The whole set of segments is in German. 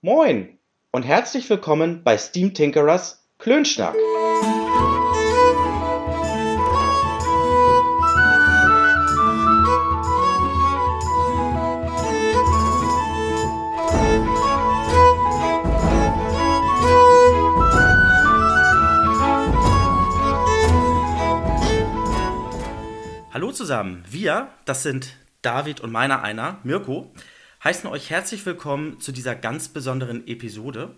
Moin und herzlich willkommen bei Steam Tinkerers Klönschnack. Hallo zusammen, wir, das sind David und meiner einer, Mirko, heißen euch herzlich willkommen zu dieser ganz besonderen Episode.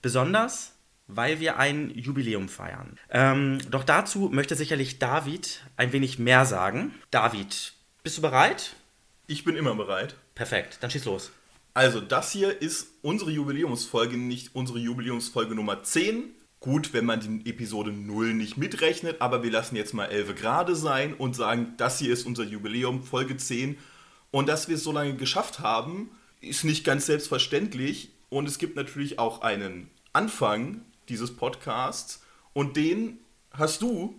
Besonders, weil wir ein Jubiläum feiern. Ähm, doch dazu möchte sicherlich David ein wenig mehr sagen. David, bist du bereit? Ich bin immer bereit. Perfekt, dann schieß los. Also, das hier ist unsere Jubiläumsfolge, nicht unsere Jubiläumsfolge Nummer 10. Gut, wenn man die Episode 0 nicht mitrechnet, aber wir lassen jetzt mal 11 gerade sein und sagen, das hier ist unser Jubiläum, Folge 10. Und dass wir es so lange geschafft haben, ist nicht ganz selbstverständlich. Und es gibt natürlich auch einen Anfang dieses Podcasts. Und den hast du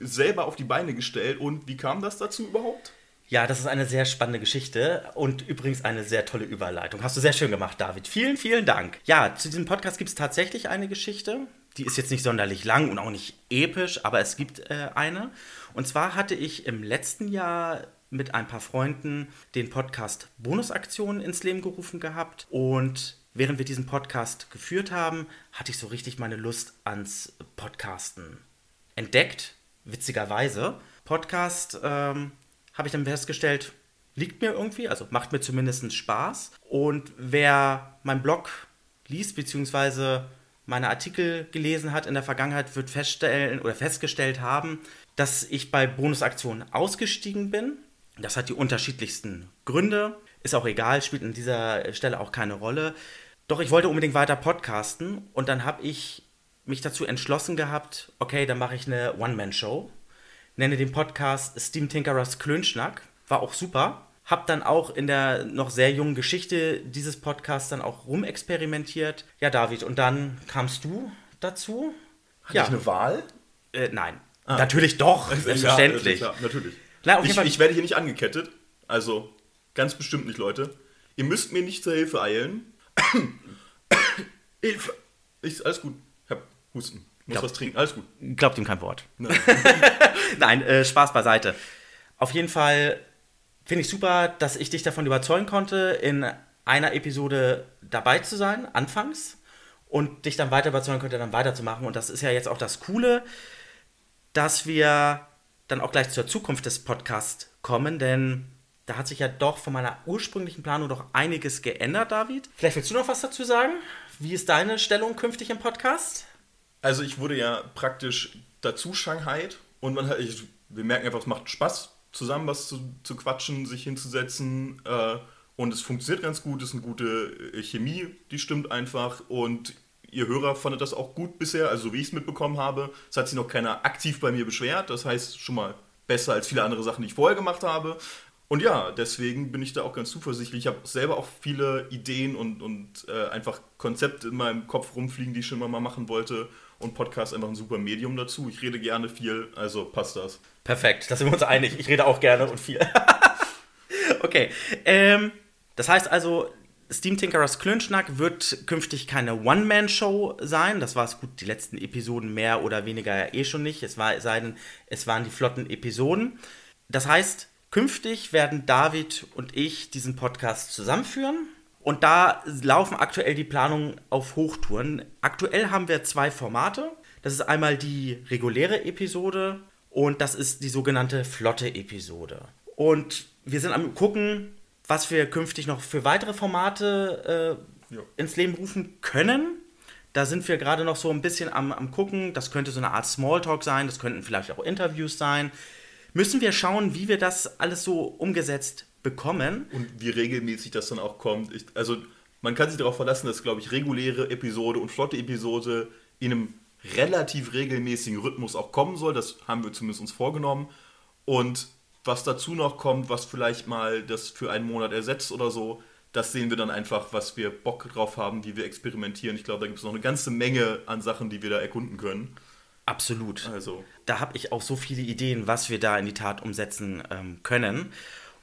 selber auf die Beine gestellt. Und wie kam das dazu überhaupt? Ja, das ist eine sehr spannende Geschichte und übrigens eine sehr tolle Überleitung. Hast du sehr schön gemacht, David. Vielen, vielen Dank. Ja, zu diesem Podcast gibt es tatsächlich eine Geschichte. Die ist jetzt nicht sonderlich lang und auch nicht episch, aber es gibt äh, eine. Und zwar hatte ich im letzten Jahr mit ein paar Freunden den Podcast Bonusaktionen ins Leben gerufen gehabt. Und während wir diesen Podcast geführt haben, hatte ich so richtig meine Lust ans Podcasten entdeckt. Witzigerweise. Podcast ähm, habe ich dann festgestellt, liegt mir irgendwie, also macht mir zumindest Spaß. Und wer meinen Blog liest, beziehungsweise meine Artikel gelesen hat in der Vergangenheit, wird feststellen oder festgestellt haben, dass ich bei Bonusaktionen ausgestiegen bin. Das hat die unterschiedlichsten Gründe. Ist auch egal, spielt an dieser Stelle auch keine Rolle. Doch ich wollte unbedingt weiter podcasten und dann habe ich mich dazu entschlossen gehabt, okay, dann mache ich eine One-Man-Show. Nenne den Podcast Steam Tinkerers Klönschnack. War auch super. Hab dann auch in der noch sehr jungen Geschichte dieses Podcasts dann auch rumexperimentiert. Ja, David, und dann kamst du dazu. Hatte ja. ich eine Wahl? Äh, nein. Ah. Natürlich doch, selbstverständlich. Ja, natürlich. Na, ich, ich, werde hier nicht angekettet. Also, ganz bestimmt nicht, Leute. Ihr müsst mir nicht zur Hilfe eilen. Hilfe! Ich, alles gut. Ich hab Husten. Muss Glaub, was trinken. Alles gut. Glaubt ihm kein Wort. Nein, Nein äh, Spaß beiseite. Auf jeden Fall finde ich super, dass ich dich davon überzeugen konnte, in einer Episode dabei zu sein, anfangs, und dich dann weiter überzeugen konnte, dann weiterzumachen. Und das ist ja jetzt auch das Coole, dass wir dann auch gleich zur Zukunft des Podcasts kommen, denn da hat sich ja doch von meiner ursprünglichen Planung doch einiges geändert, David. Vielleicht willst du noch was dazu sagen? Wie ist deine Stellung künftig im Podcast? Also ich wurde ja praktisch dazu Shanghai und man hat, ich, wir merken einfach, es macht Spaß, zusammen was zu, zu quatschen, sich hinzusetzen. Äh, und es funktioniert ganz gut, es ist eine gute Chemie, die stimmt einfach. Und ihr Hörer fandet das auch gut bisher, also wie ich es mitbekommen habe. Es hat sich noch keiner aktiv bei mir beschwert, das heißt schon mal besser als viele andere Sachen, die ich vorher gemacht habe. Und ja, deswegen bin ich da auch ganz zuversichtlich. Ich habe selber auch viele Ideen und, und äh, einfach Konzepte in meinem Kopf rumfliegen, die ich schon immer mal machen wollte. Und Podcast einfach ein super Medium dazu. Ich rede gerne viel, also passt das. Perfekt, da sind wir uns einig. Ich rede auch gerne und viel. okay. Ähm, das heißt also, Steam Tinkerers Klönschnack wird künftig keine One-Man-Show sein. Das war es gut, die letzten Episoden mehr oder weniger ja eh schon nicht. Es, war, sei denn, es waren die flotten Episoden. Das heißt, künftig werden David und ich diesen Podcast zusammenführen. Und da laufen aktuell die Planungen auf Hochtouren. Aktuell haben wir zwei Formate. Das ist einmal die reguläre Episode und das ist die sogenannte flotte Episode. Und wir sind am gucken, was wir künftig noch für weitere Formate äh, ins Leben rufen können. Da sind wir gerade noch so ein bisschen am, am gucken. Das könnte so eine Art Smalltalk sein, das könnten vielleicht auch Interviews sein. Müssen wir schauen, wie wir das alles so umgesetzt bekommen. Und wie regelmäßig das dann auch kommt. Ich, also man kann sich darauf verlassen, dass, glaube ich, reguläre Episode und flotte Episode in einem relativ regelmäßigen Rhythmus auch kommen soll. Das haben wir zumindest uns vorgenommen. Und was dazu noch kommt, was vielleicht mal das für einen Monat ersetzt oder so, das sehen wir dann einfach, was wir Bock drauf haben, wie wir experimentieren. Ich glaube, da gibt es noch eine ganze Menge an Sachen, die wir da erkunden können. Absolut. Also. Da habe ich auch so viele Ideen, was wir da in die Tat umsetzen ähm, können.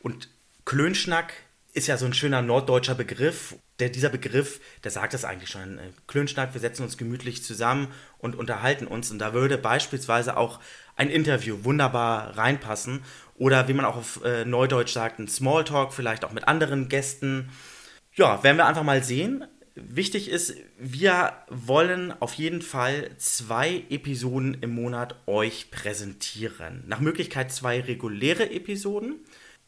Und Klönschnack ist ja so ein schöner norddeutscher Begriff. Der, dieser Begriff, der sagt es eigentlich schon. Äh, Klönschnack, wir setzen uns gemütlich zusammen und unterhalten uns. Und da würde beispielsweise auch ein Interview wunderbar reinpassen. Oder wie man auch auf äh, Neudeutsch sagt, ein Smalltalk, vielleicht auch mit anderen Gästen. Ja, werden wir einfach mal sehen. Wichtig ist, wir wollen auf jeden Fall zwei Episoden im Monat euch präsentieren. Nach Möglichkeit zwei reguläre Episoden.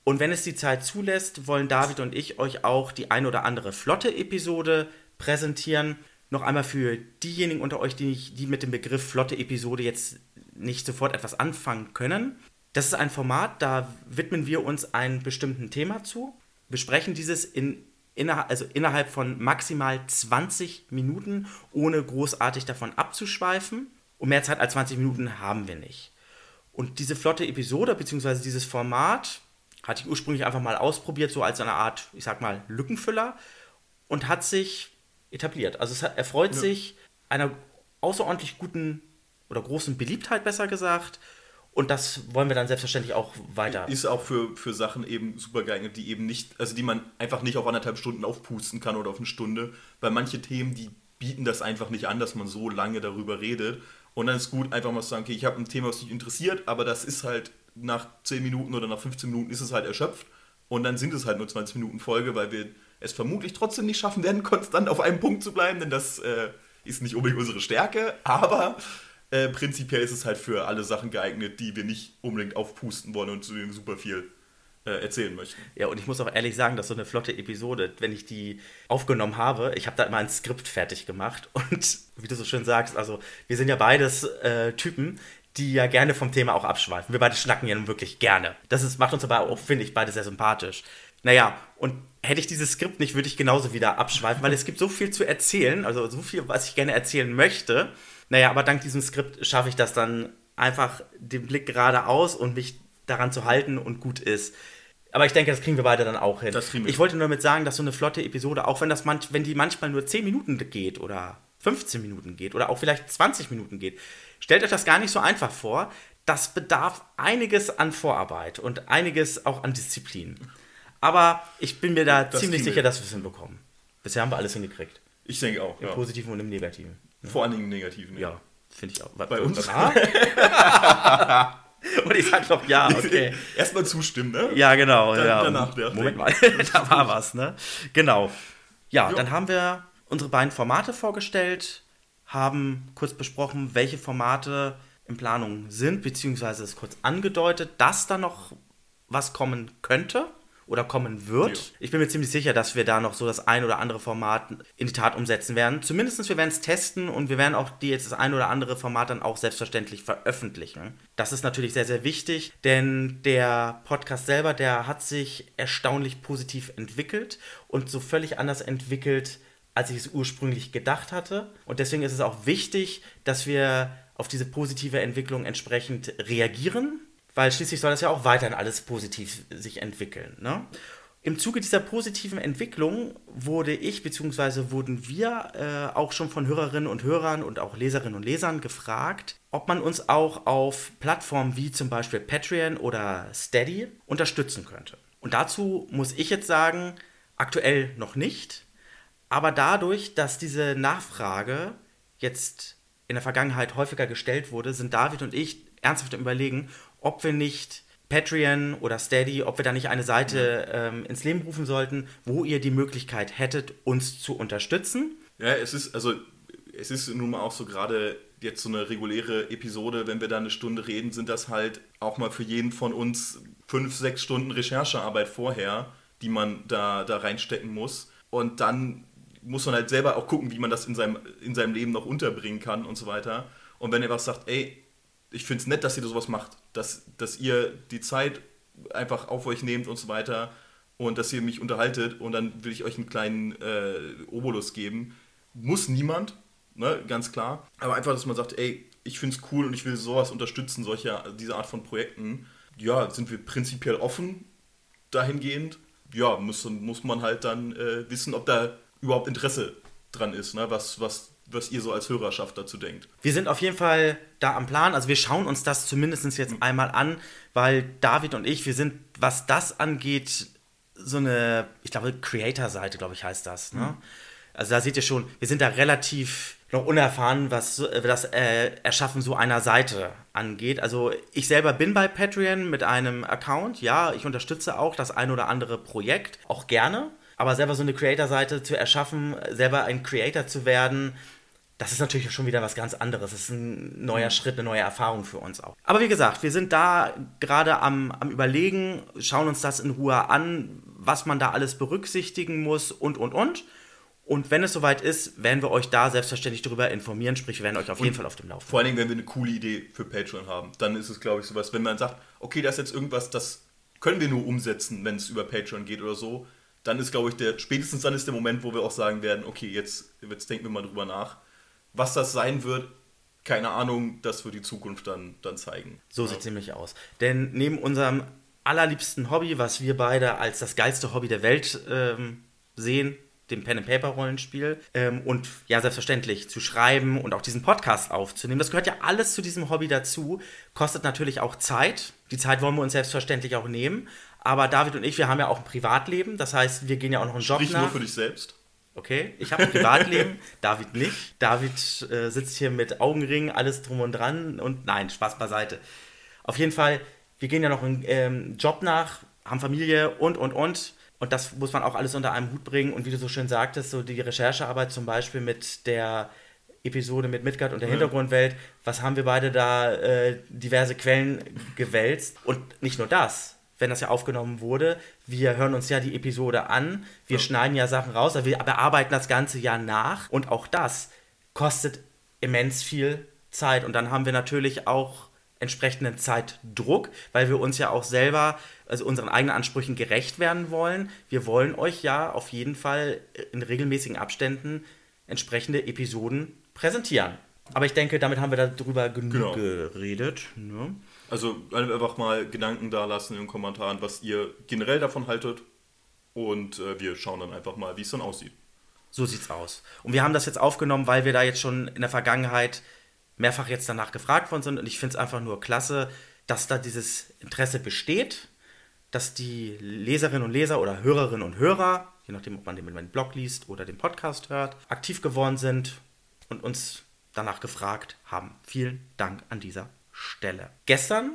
Und wenn es die Zeit zulässt, wollen David und ich euch auch die ein oder andere flotte Episode präsentieren. Noch einmal für diejenigen unter euch, die, die mit dem Begriff flotte Episode jetzt nicht sofort etwas anfangen können. Das ist ein Format, da widmen wir uns einem bestimmten Thema zu, besprechen dieses in, inner, also innerhalb von maximal 20 Minuten, ohne großartig davon abzuschweifen. Und mehr Zeit als 20 Minuten haben wir nicht. Und diese flotte Episode, beziehungsweise dieses Format, hatte ich ursprünglich einfach mal ausprobiert, so als eine Art, ich sag mal, Lückenfüller und hat sich etabliert. Also es erfreut ja. sich einer außerordentlich guten oder großen Beliebtheit, besser gesagt. Und das wollen wir dann selbstverständlich auch weiter. Ist auch für, für Sachen eben super geeignet, die eben nicht, also die man einfach nicht auf anderthalb Stunden aufpusten kann oder auf eine Stunde. Weil manche Themen, die bieten das einfach nicht an, dass man so lange darüber redet. Und dann ist gut, einfach mal zu sagen, okay, ich habe ein Thema, was mich interessiert, aber das ist halt nach 10 Minuten oder nach 15 Minuten ist es halt erschöpft und dann sind es halt nur 20 Minuten Folge, weil wir es vermutlich trotzdem nicht schaffen werden, konstant auf einem Punkt zu bleiben, denn das äh, ist nicht unbedingt unsere Stärke, aber äh, prinzipiell ist es halt für alle Sachen geeignet, die wir nicht unbedingt aufpusten wollen und zu denen super viel äh, erzählen möchten. Ja, und ich muss auch ehrlich sagen, dass so eine flotte Episode, wenn ich die aufgenommen habe, ich habe da immer ein Skript fertig gemacht und wie du so schön sagst, also wir sind ja beides äh, Typen, die ja gerne vom Thema auch abschweifen. Wir beide schnacken ja nun wirklich gerne. Das ist, macht uns aber auch, finde ich, beide sehr sympathisch. Naja, und hätte ich dieses Skript nicht, würde ich genauso wieder abschweifen, weil es gibt so viel zu erzählen, also so viel, was ich gerne erzählen möchte. Naja, aber dank diesem Skript schaffe ich das dann einfach den Blick geradeaus und mich daran zu halten und gut ist. Aber ich denke, das kriegen wir beide dann auch hin. Ich wollte nur damit sagen, dass so eine flotte Episode, auch wenn, das manch, wenn die manchmal nur 10 Minuten geht oder 15 Minuten geht oder auch vielleicht 20 Minuten geht, Stellt euch das gar nicht so einfach vor. Das bedarf einiges an Vorarbeit und einiges auch an Disziplin. Aber ich bin mir da das ziemlich sicher, dass wir es hinbekommen. Bisher haben wir alles hingekriegt. Ich denke auch. Im ja. Positiven und im Negativen. Vor allen Dingen im Negativen. Ja, ja finde ich auch. Bei, Bei uns? und ich sag doch ja, okay. Erstmal zustimmen, ne? Ja, genau. Dann, ja. Danach Moment mal, da war was, ne? Genau. Ja, jo. dann haben wir unsere beiden Formate vorgestellt haben kurz besprochen, welche Formate in Planung sind, beziehungsweise es kurz angedeutet, dass da noch was kommen könnte oder kommen wird. Ja. Ich bin mir ziemlich sicher, dass wir da noch so das ein oder andere Format in die Tat umsetzen werden. Zumindest wir werden es testen und wir werden auch die jetzt das ein oder andere Format dann auch selbstverständlich veröffentlichen. Das ist natürlich sehr, sehr wichtig, denn der Podcast selber, der hat sich erstaunlich positiv entwickelt und so völlig anders entwickelt, als ich es ursprünglich gedacht hatte. Und deswegen ist es auch wichtig, dass wir auf diese positive Entwicklung entsprechend reagieren, weil schließlich soll das ja auch weiterhin alles positiv sich entwickeln. Ne? Im Zuge dieser positiven Entwicklung wurde ich bzw. wurden wir äh, auch schon von Hörerinnen und Hörern und auch Leserinnen und Lesern gefragt, ob man uns auch auf Plattformen wie zum Beispiel Patreon oder Steady unterstützen könnte. Und dazu muss ich jetzt sagen, aktuell noch nicht. Aber dadurch, dass diese Nachfrage jetzt in der Vergangenheit häufiger gestellt wurde, sind David und ich ernsthaft im Überlegen, ob wir nicht Patreon oder Steady, ob wir da nicht eine Seite ähm, ins Leben rufen sollten, wo ihr die Möglichkeit hättet, uns zu unterstützen. Ja, es ist, also, es ist nun mal auch so gerade jetzt so eine reguläre Episode, wenn wir da eine Stunde reden, sind das halt auch mal für jeden von uns fünf, sechs Stunden Recherchearbeit vorher, die man da, da reinstecken muss. Und dann muss man halt selber auch gucken, wie man das in seinem, in seinem Leben noch unterbringen kann und so weiter. Und wenn ihr was sagt, ey, ich finde es nett, dass ihr sowas macht, dass, dass ihr die Zeit einfach auf euch nehmt und so weiter und dass ihr mich unterhaltet und dann will ich euch einen kleinen äh, Obolus geben. Muss niemand, ne, ganz klar. Aber einfach, dass man sagt, ey, ich finde es cool und ich will sowas unterstützen, solche, diese Art von Projekten. Ja, sind wir prinzipiell offen dahingehend. Ja, muss, muss man halt dann äh, wissen, ob da überhaupt Interesse dran ist, ne? was, was, was ihr so als Hörerschaft dazu denkt. Wir sind auf jeden Fall da am Plan. Also wir schauen uns das zumindest jetzt mhm. einmal an, weil David und ich, wir sind, was das angeht, so eine, ich glaube, Creator-Seite, glaube ich, heißt das. Ne? Mhm. Also da seht ihr schon, wir sind da relativ noch unerfahren, was das äh, Erschaffen so einer Seite angeht. Also ich selber bin bei Patreon mit einem Account. Ja, ich unterstütze auch das ein oder andere Projekt, auch gerne. Aber selber so eine Creator-Seite zu erschaffen, selber ein Creator zu werden, das ist natürlich schon wieder was ganz anderes. Das ist ein neuer mhm. Schritt, eine neue Erfahrung für uns auch. Aber wie gesagt, wir sind da gerade am, am Überlegen, schauen uns das in Ruhe an, was man da alles berücksichtigen muss und, und, und. Und wenn es soweit ist, werden wir euch da selbstverständlich darüber informieren, sprich, wir werden euch auf und jeden Fall auf dem Laufenden. Vor allen Dingen, wenn wir eine coole Idee für Patreon haben, dann ist es, glaube ich, sowas, wenn man sagt, okay, das ist jetzt irgendwas, das können wir nur umsetzen, wenn es über Patreon geht oder so, dann ist, glaube ich, der, spätestens dann ist der Moment, wo wir auch sagen werden, okay, jetzt, jetzt denken wir mal drüber nach was das sein wird, keine Ahnung, das wird die Zukunft dann, dann zeigen. So sieht es nämlich aus. Denn neben unserem allerliebsten Hobby, was wir beide als das geilste Hobby der Welt ähm, sehen, dem Pen-and-Paper-Rollenspiel ähm, und ja, selbstverständlich zu schreiben und auch diesen Podcast aufzunehmen. Das gehört ja alles zu diesem Hobby dazu. Kostet natürlich auch Zeit. Die Zeit wollen wir uns selbstverständlich auch nehmen. Aber David und ich, wir haben ja auch ein Privatleben. Das heißt, wir gehen ja auch noch einen Job Sprich nach. nur für dich selbst. Okay, ich habe ein Privatleben, David nicht. David äh, sitzt hier mit Augenringen, alles drum und dran und nein, Spaß beiseite. Auf jeden Fall, wir gehen ja noch einen ähm, Job nach, haben Familie und, und, und. Und das muss man auch alles unter einem Hut bringen. Und wie du so schön sagtest, so die Recherchearbeit zum Beispiel mit der Episode mit Midgard und der ja. Hintergrundwelt, was haben wir beide da äh, diverse Quellen gewälzt. Und nicht nur das, wenn das ja aufgenommen wurde. Wir hören uns ja die Episode an, wir ja. schneiden ja Sachen raus, aber wir bearbeiten das Ganze ja nach und auch das kostet immens viel Zeit und dann haben wir natürlich auch entsprechenden Zeitdruck, weil wir uns ja auch selber, also unseren eigenen Ansprüchen gerecht werden wollen. Wir wollen euch ja auf jeden Fall in regelmäßigen Abständen entsprechende Episoden präsentieren. Aber ich denke, damit haben wir darüber genug genau. geredet. Ne? Also einfach mal Gedanken da lassen in den Kommentaren, was ihr generell davon haltet. Und äh, wir schauen dann einfach mal, wie es dann aussieht. So sieht's aus. Und wir haben das jetzt aufgenommen, weil wir da jetzt schon in der Vergangenheit mehrfach jetzt danach gefragt worden sind. Und ich finde es einfach nur klasse, dass da dieses Interesse besteht, dass die Leserinnen und Leser oder Hörerinnen und Hörer, je nachdem, ob man den, den Blog liest oder den Podcast hört, aktiv geworden sind und uns danach gefragt haben. Vielen Dank an dieser Stelle. Gestern,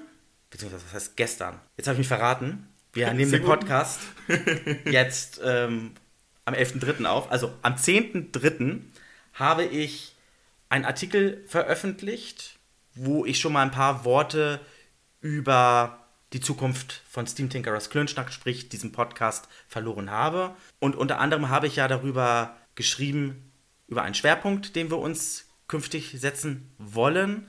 beziehungsweise was heißt gestern? Jetzt habe ich mich verraten. Wir nehmen den Podcast jetzt ähm, am 11.3. auf. Also am 10.3. habe ich einen Artikel veröffentlicht, wo ich schon mal ein paar Worte über die Zukunft von Steam Tinkerers Klönschnack, sprich diesem Podcast, verloren habe. Und unter anderem habe ich ja darüber geschrieben, über einen Schwerpunkt, den wir uns künftig setzen wollen.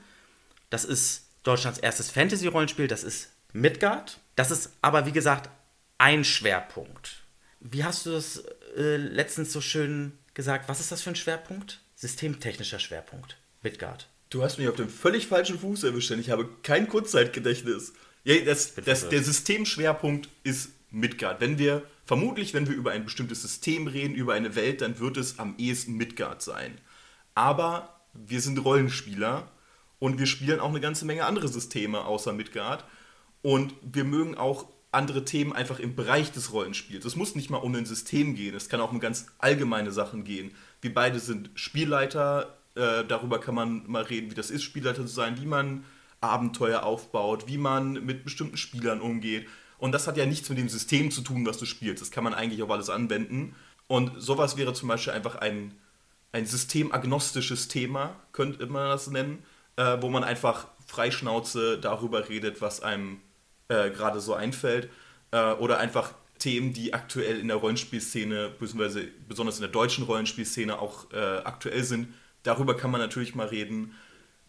Das ist Deutschlands erstes Fantasy-Rollenspiel, das ist Midgard. Das ist aber, wie gesagt, ein Schwerpunkt. Wie hast du das äh, letztens so schön gesagt? Was ist das für ein Schwerpunkt? Systemtechnischer Schwerpunkt. Midgard. Du hast mich auf dem völlig falschen Fuß erwischt, denn ich habe kein Kurzzeitgedächtnis. Ja, das, das, der Systemschwerpunkt ist Midgard. Wenn wir, vermutlich, wenn wir über ein bestimmtes System reden, über eine Welt, dann wird es am ehesten Midgard sein. Aber wir sind Rollenspieler und wir spielen auch eine ganze Menge andere Systeme außer Midgard. Und wir mögen auch andere Themen einfach im Bereich des Rollenspiels. Es muss nicht mal um ein System gehen, es kann auch um ganz allgemeine Sachen gehen. Wir beide sind Spielleiter, äh, darüber kann man mal reden, wie das ist, Spielleiter zu sein, wie man Abenteuer aufbaut, wie man mit bestimmten Spielern umgeht. Und das hat ja nichts mit dem System zu tun, was du spielst. Das kann man eigentlich auf alles anwenden. Und sowas wäre zum Beispiel einfach ein, ein systemagnostisches Thema, könnte man das nennen äh, wo man einfach freischnauze darüber redet, was einem äh, gerade so einfällt. Äh, oder einfach Themen, die aktuell in der Rollenspielszene, beziehungsweise besonders in der deutschen Rollenspielszene auch äh, aktuell sind. Darüber kann man natürlich mal reden.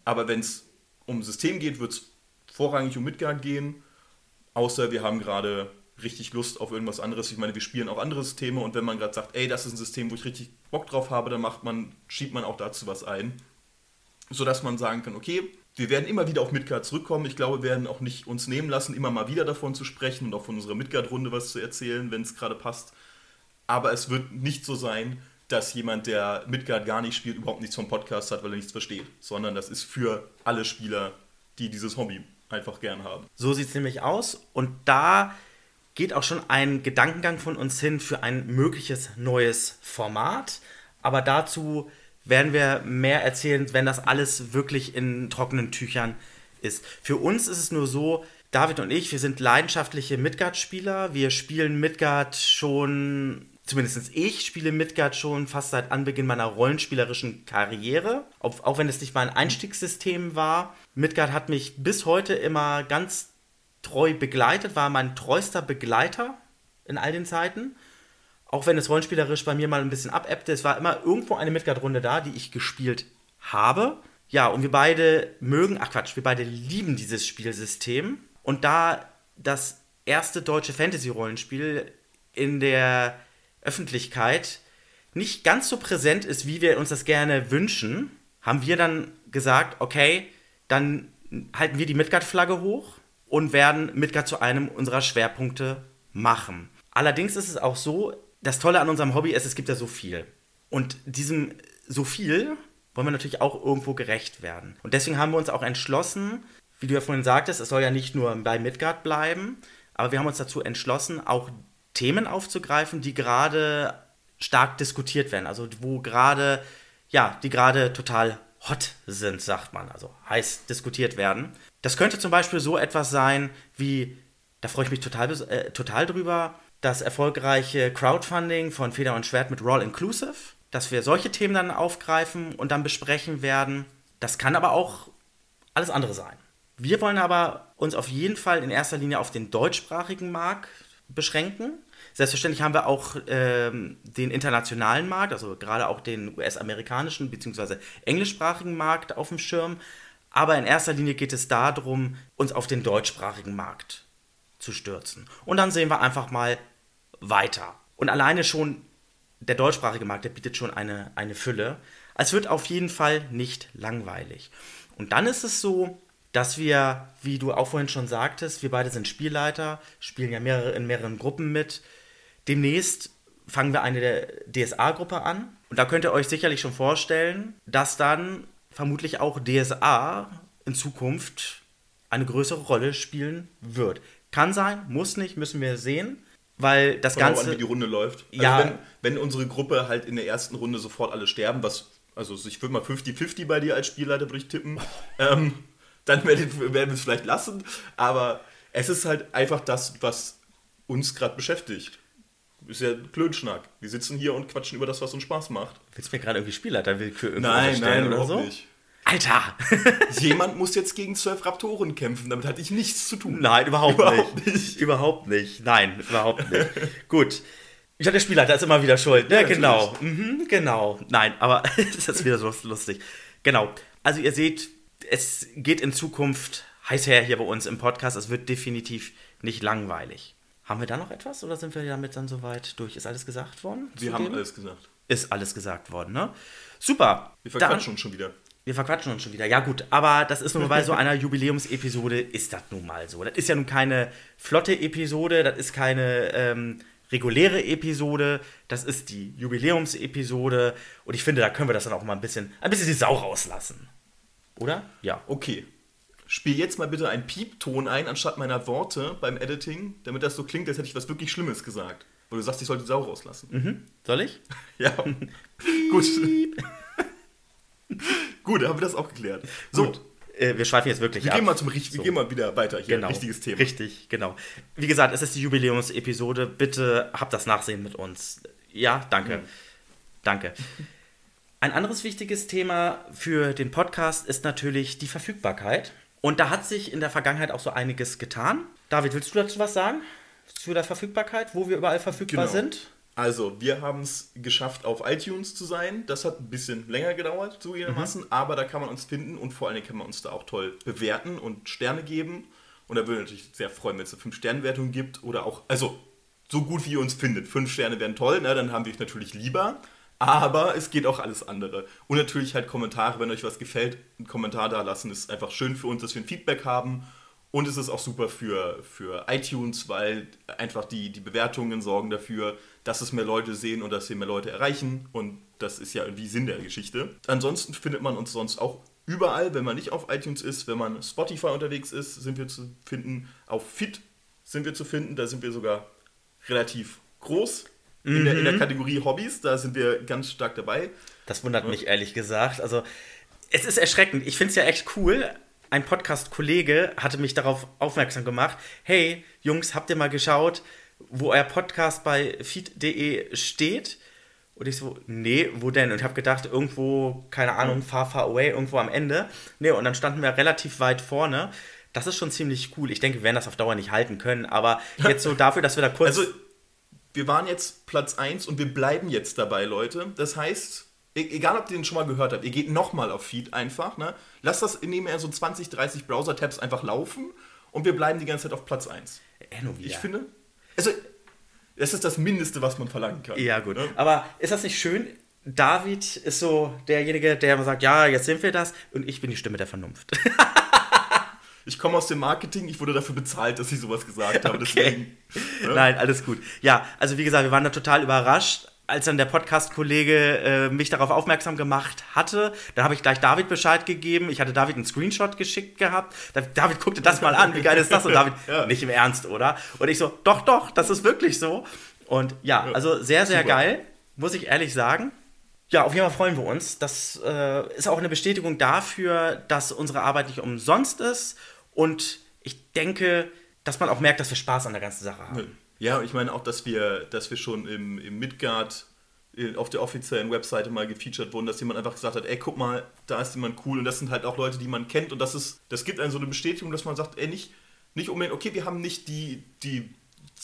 Aber wenn es um System geht, wird es vorrangig um Midgard gehen. Außer wir haben gerade richtig Lust auf irgendwas anderes. Ich meine, wir spielen auch andere Systeme und wenn man gerade sagt, ey, das ist ein System, wo ich richtig Bock drauf habe, dann macht man, schiebt man auch dazu was ein sodass man sagen kann, okay, wir werden immer wieder auf Midgard zurückkommen. Ich glaube, wir werden auch nicht uns nehmen lassen, immer mal wieder davon zu sprechen und auch von unserer Midgard-Runde was zu erzählen, wenn es gerade passt. Aber es wird nicht so sein, dass jemand, der Midgard gar nicht spielt, überhaupt nichts vom Podcast hat, weil er nichts versteht, sondern das ist für alle Spieler, die dieses Hobby einfach gern haben. So sieht es nämlich aus und da geht auch schon ein Gedankengang von uns hin für ein mögliches neues Format. Aber dazu werden wir mehr erzählen, wenn das alles wirklich in trockenen Tüchern ist. Für uns ist es nur so, David und ich, wir sind leidenschaftliche Midgard-Spieler. Wir spielen Midgard schon, zumindest ich spiele Midgard schon fast seit Anbeginn meiner rollenspielerischen Karriere. Auch, auch wenn es nicht mein Einstiegssystem war. Midgard hat mich bis heute immer ganz treu begleitet, war mein treuster Begleiter in all den Zeiten. Auch wenn es rollenspielerisch bei mir mal ein bisschen abebbte, es war immer irgendwo eine Midgard-Runde da, die ich gespielt habe. Ja, und wir beide mögen, ach Quatsch, wir beide lieben dieses Spielsystem. Und da das erste deutsche Fantasy-Rollenspiel in der Öffentlichkeit nicht ganz so präsent ist, wie wir uns das gerne wünschen, haben wir dann gesagt, okay, dann halten wir die Midgard-Flagge hoch und werden Midgard zu einem unserer Schwerpunkte machen. Allerdings ist es auch so, das Tolle an unserem Hobby ist, es gibt ja so viel. Und diesem so viel wollen wir natürlich auch irgendwo gerecht werden. Und deswegen haben wir uns auch entschlossen, wie du ja vorhin sagtest, es soll ja nicht nur bei Midgard bleiben, aber wir haben uns dazu entschlossen, auch Themen aufzugreifen, die gerade stark diskutiert werden, also wo gerade, ja, die gerade total hot sind, sagt man, also heiß diskutiert werden. Das könnte zum Beispiel so etwas sein wie, da freue ich mich total, äh, total drüber, das erfolgreiche Crowdfunding von Feder und Schwert mit Roll Inclusive, dass wir solche Themen dann aufgreifen und dann besprechen werden. Das kann aber auch alles andere sein. Wir wollen aber uns auf jeden Fall in erster Linie auf den deutschsprachigen Markt beschränken. Selbstverständlich haben wir auch ähm, den internationalen Markt, also gerade auch den US-amerikanischen bzw. englischsprachigen Markt auf dem Schirm. Aber in erster Linie geht es darum, uns auf den deutschsprachigen Markt zu stürzen. Und dann sehen wir einfach mal weiter. Und alleine schon der deutschsprachige Markt, der bietet schon eine, eine Fülle. Es wird auf jeden Fall nicht langweilig. Und dann ist es so, dass wir, wie du auch vorhin schon sagtest, wir beide sind Spielleiter, spielen ja mehrere, in mehreren Gruppen mit. Demnächst fangen wir eine DSA-Gruppe an. Und da könnt ihr euch sicherlich schon vorstellen, dass dann vermutlich auch DSA in Zukunft eine größere Rolle spielen wird. Kann sein, muss nicht, müssen wir sehen. Weil das Kommt Ganze. An, wie die Runde läuft. Also ja. Wenn, wenn unsere Gruppe halt in der ersten Runde sofort alle sterben, was. Also ich würde mal 50-50 bei dir als Spielleiter würde ich tippen. ähm, dann werden, wir es vielleicht lassen. Aber es ist halt einfach das, was uns gerade beschäftigt. Ist ja Klönschnack. Wir sitzen hier und quatschen über das, was uns Spaß macht. Willst du mir gerade irgendwie Spielleiterwillkür irgendwie nein, nein, oder so? Nicht. Alter! Jemand muss jetzt gegen zwölf Raptoren kämpfen, damit hatte ich nichts zu tun. Nein, überhaupt, überhaupt nicht. nicht. Überhaupt nicht. Nein, überhaupt nicht. Gut. Ich hatte der Spielleiter ist immer wieder schuld, ne? Ja, genau. Mhm, genau. Nein, aber das ist wieder so lustig. Genau. Also ihr seht, es geht in Zukunft heiß her hier bei uns im Podcast. Es wird definitiv nicht langweilig. Haben wir da noch etwas oder sind wir damit dann soweit durch? Ist alles gesagt worden? Wir haben alles gesagt. Ist alles gesagt worden, ne? Super. Wir verquatschen uns schon wieder. Wir verquatschen uns schon wieder. Ja, gut, aber das ist nun bei so einer Jubiläumsepisode, ist das nun mal so. Das ist ja nun keine flotte Episode, das ist keine ähm, reguläre Episode, das ist die Jubiläumsepisode und ich finde, da können wir das dann auch mal ein bisschen, ein bisschen die Sau rauslassen. Oder? Ja. Okay. Spiel jetzt mal bitte einen Piepton ein, anstatt meiner Worte beim Editing, damit das so klingt, als hätte ich was wirklich Schlimmes gesagt. Wo du sagst, ich sollte die Sau rauslassen. Mhm. Soll ich? ja. Gut. Gut, haben wir das auch geklärt. So. Gut. Äh, wir schweifen jetzt wirklich wir ab. Gehen mal zum, wir so. gehen mal wieder weiter hier. Genau. Richtiges Thema. Richtig, genau. Wie gesagt, es ist die Jubiläumsepisode. Bitte habt das Nachsehen mit uns. Ja, danke. Mhm. Danke. Ein anderes wichtiges Thema für den Podcast ist natürlich die Verfügbarkeit. Und da hat sich in der Vergangenheit auch so einiges getan. David, willst du dazu was sagen? Zu der Verfügbarkeit, wo wir überall verfügbar genau. sind? Also, wir haben es geschafft, auf iTunes zu sein. Das hat ein bisschen länger gedauert, zugegebenermaßen, mhm. aber da kann man uns finden und vor allem kann man uns da auch toll bewerten und Sterne geben. Und da würde ich natürlich sehr freuen, wenn es eine 5-Sterne-Wertung gibt oder auch, also so gut wie ihr uns findet. 5 Sterne wären toll, ne? dann haben wir euch natürlich lieber. Aber es geht auch alles andere. Und natürlich halt Kommentare, wenn euch was gefällt, einen Kommentar da lassen, ist einfach schön für uns, dass wir ein Feedback haben. Und es ist auch super für, für iTunes, weil einfach die, die Bewertungen sorgen dafür, dass es mehr Leute sehen und dass wir mehr Leute erreichen. Und das ist ja irgendwie Sinn der Geschichte. Ansonsten findet man uns sonst auch überall, wenn man nicht auf iTunes ist. Wenn man Spotify unterwegs ist, sind wir zu finden auf Fit sind wir zu finden. Da sind wir sogar relativ groß in, der, in der Kategorie Hobbys. Da sind wir ganz stark dabei. Das wundert mich ehrlich gesagt. Also, es ist erschreckend. Ich finde es ja echt cool. Ein Podcast-Kollege hatte mich darauf aufmerksam gemacht. Hey, Jungs, habt ihr mal geschaut, wo euer Podcast bei feed.de steht? Und ich so, nee, wo denn? Und ich habe gedacht, irgendwo, keine Ahnung, far, far away, irgendwo am Ende. Nee, und dann standen wir relativ weit vorne. Das ist schon ziemlich cool. Ich denke, wir werden das auf Dauer nicht halten können, aber jetzt so dafür, dass wir da kurz. Also, wir waren jetzt Platz 1 und wir bleiben jetzt dabei, Leute. Das heißt, egal ob ihr den schon mal gehört habt, ihr geht nochmal auf Feed einfach, ne? Lasst das in nebenher so 20, 30 Browser-Tabs einfach laufen und wir bleiben die ganze Zeit auf Platz 1. äh, wieder. Ich finde, also, das ist das Mindeste, was man verlangen kann. Ja, gut. Ne? Aber ist das nicht schön? David ist so derjenige, der immer sagt, ja, jetzt sind wir das und ich bin die Stimme der Vernunft. Ich komme aus dem Marketing, ich wurde dafür bezahlt, dass ich sowas gesagt habe. Okay. Deswegen, ne? Nein, alles gut. Ja, also wie gesagt, wir waren da total überrascht. Als dann der Podcast-Kollege äh, mich darauf aufmerksam gemacht hatte, dann habe ich gleich David Bescheid gegeben. Ich hatte David einen Screenshot geschickt gehabt. Da- David guckte das mal an, wie geil ist das? Und David, Ja. nicht im Ernst, oder? Und ich so, doch, doch, das ist wirklich so. Und ja, Ja, also sehr, sehr super. geil, muss ich ehrlich sagen. Ja, auf jeden Fall freuen wir uns. Das äh, ist auch eine Bestätigung dafür, dass unsere Arbeit nicht umsonst ist. Und ich denke, dass man auch merkt, dass wir Spaß an der ganzen Sache haben. Ja, ich meine auch, dass wir, dass wir schon im, im Midgard äh, auf der offiziellen Webseite mal gefeatured wurden, dass jemand einfach gesagt hat, ey, guck mal, da ist jemand cool und das sind halt auch Leute, die man kennt und das ist, das gibt einem so eine Bestätigung, dass man sagt, ey, nicht, nicht unbedingt, okay, wir haben nicht die, die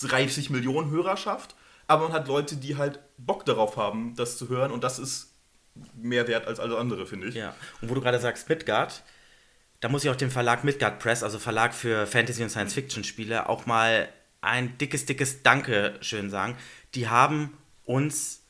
30 Millionen Hörerschaft, aber man hat Leute, die halt Bock darauf haben, das zu hören und das ist mehr wert als alle andere, finde ich. Ja. Und wo du gerade sagst, Midgard, da muss ich auch dem Verlag Midgard Press, also Verlag für Fantasy- und Science-Fiction-Spiele, auch mal ein dickes, dickes Dankeschön sagen. Die haben uns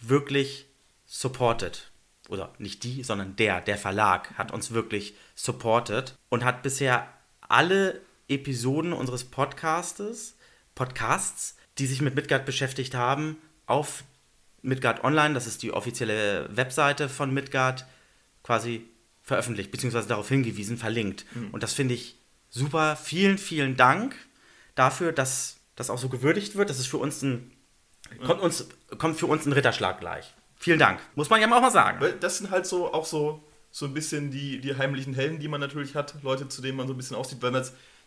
wirklich supported. Oder nicht die, sondern der, der Verlag hat uns wirklich supported und hat bisher alle Episoden unseres Podcastes, Podcasts, die sich mit Midgard beschäftigt haben, auf Midgard Online, das ist die offizielle Webseite von Midgard, quasi veröffentlicht, beziehungsweise darauf hingewiesen, verlinkt. Und das finde ich super. Vielen, vielen Dank dafür, dass das auch so gewürdigt wird. Das ist für uns ein, kommt, uns, kommt für uns ein Ritterschlag gleich. Vielen Dank. Muss man ja auch mal sagen. Weil das sind halt so auch so, so ein bisschen die, die heimlichen Helden, die man natürlich hat, Leute, zu denen man so ein bisschen aussieht, weil man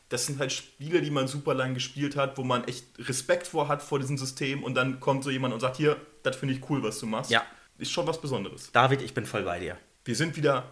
das sind halt Spiele, die man super lang gespielt hat, wo man echt Respekt vor hat vor diesem System und dann kommt so jemand und sagt, hier, das finde ich cool, was du machst. Ja. Ist schon was Besonderes. David, ich bin voll bei dir. Wir sind wieder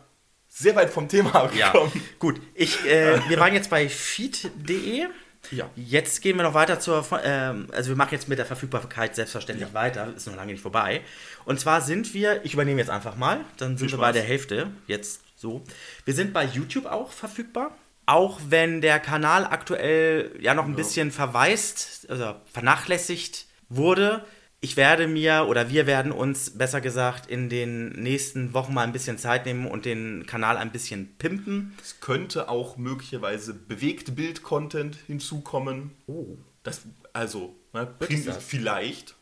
sehr weit vom Thema Ja, abgekommen. gut. Ich, äh, wir waren jetzt bei feed.de. Ja. Jetzt gehen wir noch weiter zur, ähm, also wir machen jetzt mit der Verfügbarkeit selbstverständlich weiter, ist noch lange nicht vorbei. Und zwar sind wir, ich übernehme jetzt einfach mal, dann sind wir bei der Hälfte, jetzt so. Wir sind bei YouTube auch verfügbar. Auch wenn der Kanal aktuell ja noch ein bisschen verwaist, also vernachlässigt wurde. Ich werde mir oder wir werden uns besser gesagt in den nächsten Wochen mal ein bisschen Zeit nehmen und den Kanal ein bisschen pimpen. Es könnte auch möglicherweise bewegte Bild-Content hinzukommen. Oh. Das, also, ne, vielleicht.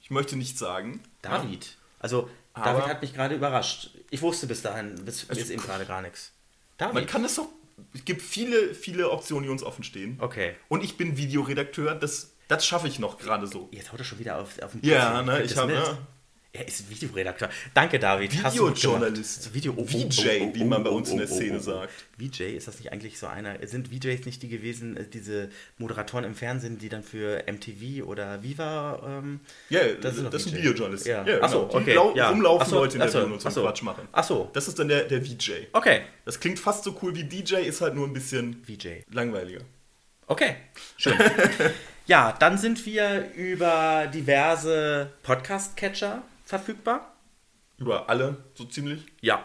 Ich möchte nicht sagen. David. Also, Aber- David hat mich gerade überrascht. Ich wusste bis dahin, bis Also- jetzt eben gerade gar nichts. David. Man kann es doch. Es gibt viele, viele Optionen, die uns offen stehen. okay. Und ich bin Videoredakteur, das, das schaffe ich noch gerade so. Jetzt haut er schon wieder auf, auf den Ja, Putz. ne, ich das hab, mit. ne? Er ist Videoredakteur. Danke, David. Videojournalist. Video, oh, oh, VJ, oh, oh, wie man bei oh, uns in der oh, oh, Szene oh, oh. sagt. VJ, ist das nicht eigentlich so einer? Sind VJs nicht die gewesen, äh, diese Moderatoren im Fernsehen, die dann für MTV oder Viva. Ähm, Ja, Das sind das sind. Videojournalisten. Ja. Ja, Ach so, genau. Die okay, lau- ja. rumlaufen Ach so, Leute in der ach so, Bühne und so ach so. Quatsch machen. Ach so. Das ist dann der, der VJ. Okay. Das klingt fast so cool wie DJ, ist halt nur ein bisschen VJ. langweiliger. Okay, schön. ja, dann sind wir über diverse Podcast-Catcher verfügbar. Über alle, so ziemlich. Ja.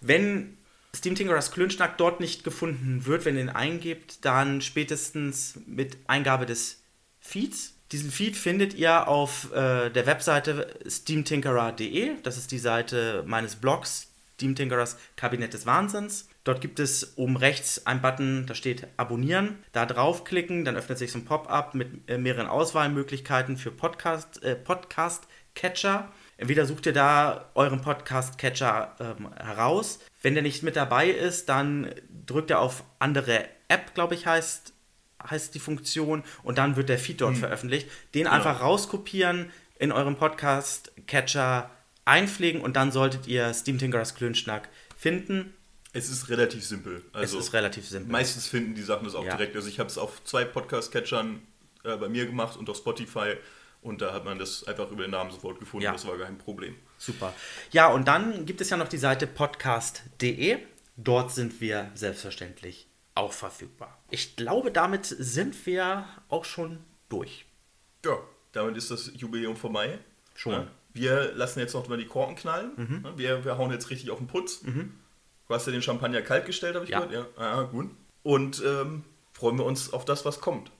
Wenn Steam Tinkerers Klönschnack dort nicht gefunden wird, wenn ihr ihn eingebt, dann spätestens mit Eingabe des Feeds. Diesen Feed findet ihr auf äh, der Webseite steamtinkerer.de. Das ist die Seite meines Blogs, Steam Tinkerers Kabinett des Wahnsinns. Dort gibt es oben rechts einen Button, da steht Abonnieren. Da draufklicken, dann öffnet sich so ein Pop-up mit äh, mehreren Auswahlmöglichkeiten für Podcast, äh, Podcast-Catcher. Entweder sucht ihr da euren Podcast-Catcher ähm, heraus. Wenn der nicht mit dabei ist, dann drückt ihr auf andere App, glaube ich, heißt heißt die Funktion und dann wird der Feed dort veröffentlicht. Den einfach rauskopieren, in eurem Podcast-Catcher einpflegen und dann solltet ihr Steam Tinkerers Klönschnack finden. Es ist relativ simpel. Also es ist relativ simpel. meistens finden die Sachen das auch Ja. direkt. Also ich habe es auf zwei Podcast-Catchern äh, bei mir gemacht und auf Spotify und da hat man das einfach über den Namen sofort gefunden. Ja. Das war kein Problem. Super. Ja, und dann gibt es ja noch die Seite podcast.de. Dort sind wir selbstverständlich auch verfügbar. Ich glaube, damit sind wir auch schon durch. Ja, damit ist das Jubiläum vorbei. Schon. Ja. Wir lassen jetzt noch mal die Korken knallen. Ja, Wir, wir hauen jetzt richtig auf den Putz. Du hast ja den Champagner kalt gestellt, habe ich Ja. gehört. Ja, ah, gut. Und ähm, freuen wir uns auf das, was kommt.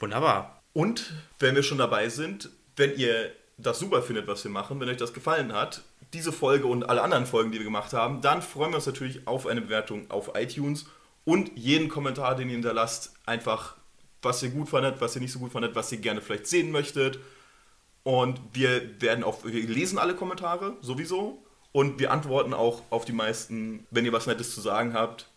Wunderbar. Und wenn wir schon dabei sind, wenn ihr das super findet, was wir machen, wenn euch das gefallen hat, diese Folge und alle anderen Folgen, die wir gemacht haben, dann freuen wir uns natürlich auf eine Bewertung auf iTunes und jeden Kommentar, den ihr hinterlasst, einfach, was ihr gut fandet, was ihr nicht so gut fandet, was ihr gerne vielleicht sehen möchtet. Und wir werden auch, wir lesen alle Kommentare sowieso und wir antworten auch auf die meisten, wenn ihr was Nettes zu sagen habt.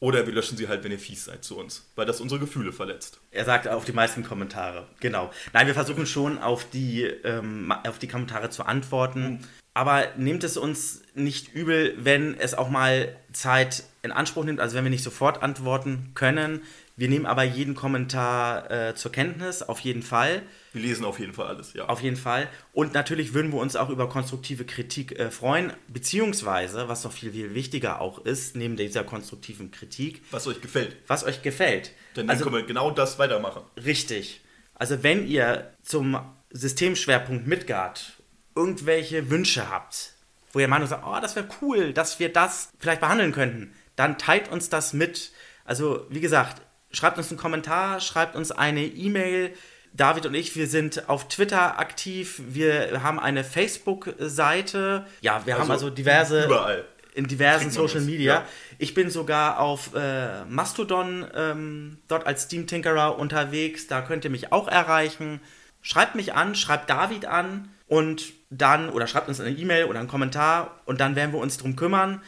Oder wir löschen sie halt, wenn ihr fies seid zu uns, weil das unsere Gefühle verletzt. Er sagt auf die meisten Kommentare. Genau. Nein, wir versuchen schon auf die, ähm, auf die Kommentare zu antworten. Aber nehmt es uns nicht übel, wenn es auch mal Zeit in Anspruch nimmt, also wenn wir nicht sofort antworten können. Wir nehmen aber jeden Kommentar äh, zur Kenntnis, auf jeden Fall. Wir lesen auf jeden Fall alles, ja. Auf jeden Fall. Und natürlich würden wir uns auch über konstruktive Kritik äh, freuen, beziehungsweise, was noch viel, viel wichtiger auch ist, neben dieser konstruktiven Kritik, was euch gefällt. was euch gefällt. Denn dann also können wir genau das weitermachen. richtig. Also wenn ihr zum Systemschwerpunkt Midgard irgendwelche Wünsche habt, wo ihr Meinung sagt, oh, das wäre cool, dass wir das vielleicht behandeln könnten, dann teilt uns das mit. Also wie gesagt, schreibt uns einen Kommentar, schreibt uns eine E-Mail. David und ich, wir sind auf Twitter aktiv, wir haben eine Facebook-Seite. Ja, wir haben Also also diverse überall. in diversen Social das, Media. ja. Ich bin sogar auf äh, Mastodon ähm, dort als Steam Tinkerer unterwegs. Da könnt ihr mich auch erreichen. Schreibt mich an, schreibt David an und dann, oder schreibt uns eine E-Mail oder einen Kommentar und dann werden wir uns drum kümmern.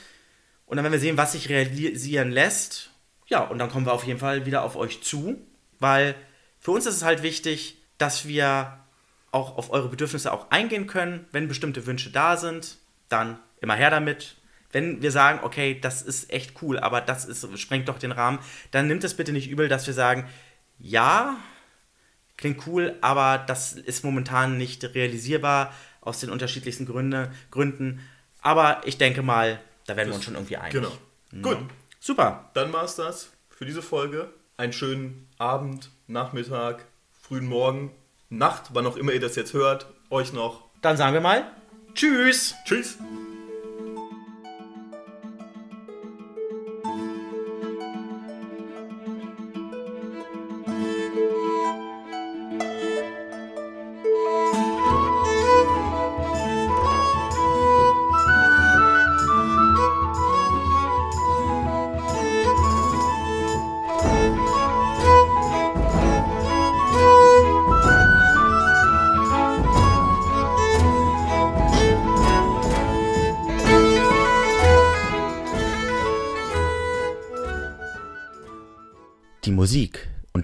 Und dann werden wir sehen, was sich realisieren lässt. Ja, und dann kommen wir auf jeden Fall wieder auf euch zu, weil für uns ist es halt wichtig, dass wir auch auf eure Bedürfnisse auch eingehen können. Wenn bestimmte Wünsche da sind, dann immer her damit. Wenn wir sagen, okay, das ist echt cool, aber das ist, sprengt doch den Rahmen, dann nimmt es bitte nicht übel, dass wir sagen, ja, klingt cool, aber das ist momentan nicht realisierbar aus den unterschiedlichsten Gründe, Gründen. Aber ich denke mal, da werden wir uns schon irgendwie einig. Genau. Gut, Super. dann war's das für diese Folge. Einen schönen Abend, Nachmittag, frühen Morgen, Nacht, wann auch immer ihr das jetzt hört. Euch noch. Dann sagen wir mal Tschüss. Tschüss.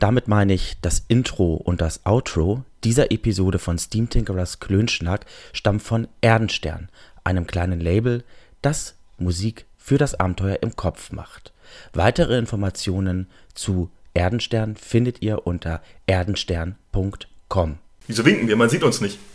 Damit meine ich das Intro und das Outro dieser Episode von Steam Tinkerers Klönschnack, stammt von Erdenstern, einem kleinen Label, das Musik für das Abenteuer im Kopf macht. Weitere Informationen zu Erdenstern findet ihr unter erdenstern.com. Wieso winken wir? Man sieht uns nicht.